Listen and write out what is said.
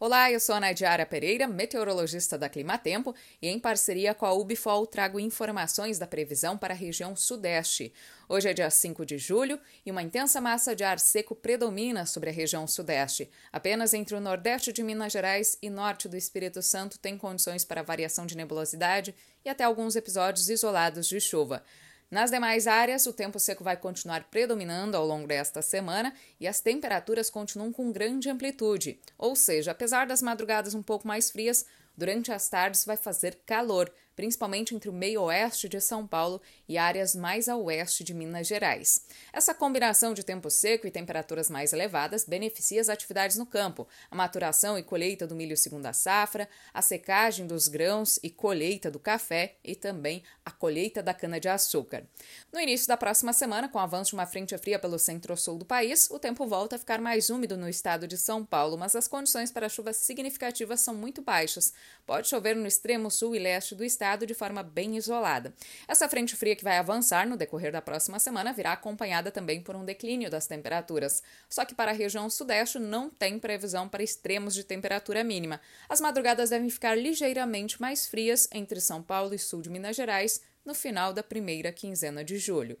Olá, eu sou a Nadiara Pereira, meteorologista da Climatempo, e em parceria com a Ubifol trago informações da previsão para a região sudeste. Hoje é dia 5 de julho e uma intensa massa de ar seco predomina sobre a região sudeste. Apenas entre o nordeste de Minas Gerais e norte do Espírito Santo tem condições para variação de nebulosidade e até alguns episódios isolados de chuva. Nas demais áreas, o tempo seco vai continuar predominando ao longo desta semana e as temperaturas continuam com grande amplitude, ou seja, apesar das madrugadas um pouco mais frias, durante as tardes vai fazer calor, principalmente entre o meio-oeste de São Paulo e áreas mais a oeste de Minas Gerais. Essa combinação de tempo seco e temperaturas mais elevadas beneficia as atividades no campo, a maturação e colheita do milho segunda safra, a secagem dos grãos e colheita do café e também a colheita da cana-de-açúcar. No início da próxima semana, com o avanço de uma frente fria pelo centro-sul do país, o tempo volta a ficar mais úmido no estado de São Paulo, mas as condições para chuvas significativas são muito baixas. Pode chover no extremo sul e leste do estado de forma bem isolada. Essa frente fria que vai avançar no decorrer da próxima semana virá acompanhada também por um declínio das temperaturas. Só que para a região sudeste não tem previsão para extremos de temperatura mínima. As madrugadas devem ficar ligeiramente mais frias entre São Paulo e sul de Minas Gerais no final da primeira quinzena de julho.